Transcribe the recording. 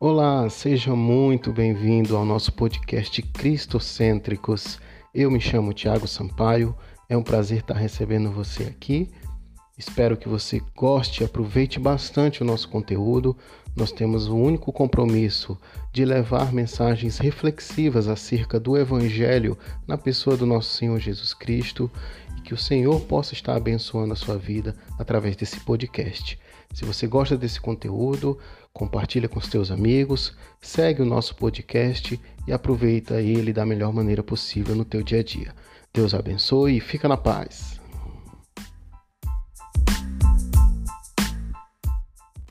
Olá, seja muito bem-vindo ao nosso podcast Cristocêntricos. Eu me chamo Tiago Sampaio, é um prazer estar recebendo você aqui. Espero que você goste aproveite bastante o nosso conteúdo. Nós temos o único compromisso de levar mensagens reflexivas acerca do Evangelho na pessoa do nosso Senhor Jesus Cristo que o Senhor possa estar abençoando a sua vida através desse podcast. Se você gosta desse conteúdo, compartilha com os teus amigos, segue o nosso podcast e aproveita ele da melhor maneira possível no teu dia a dia. Deus abençoe e fica na paz.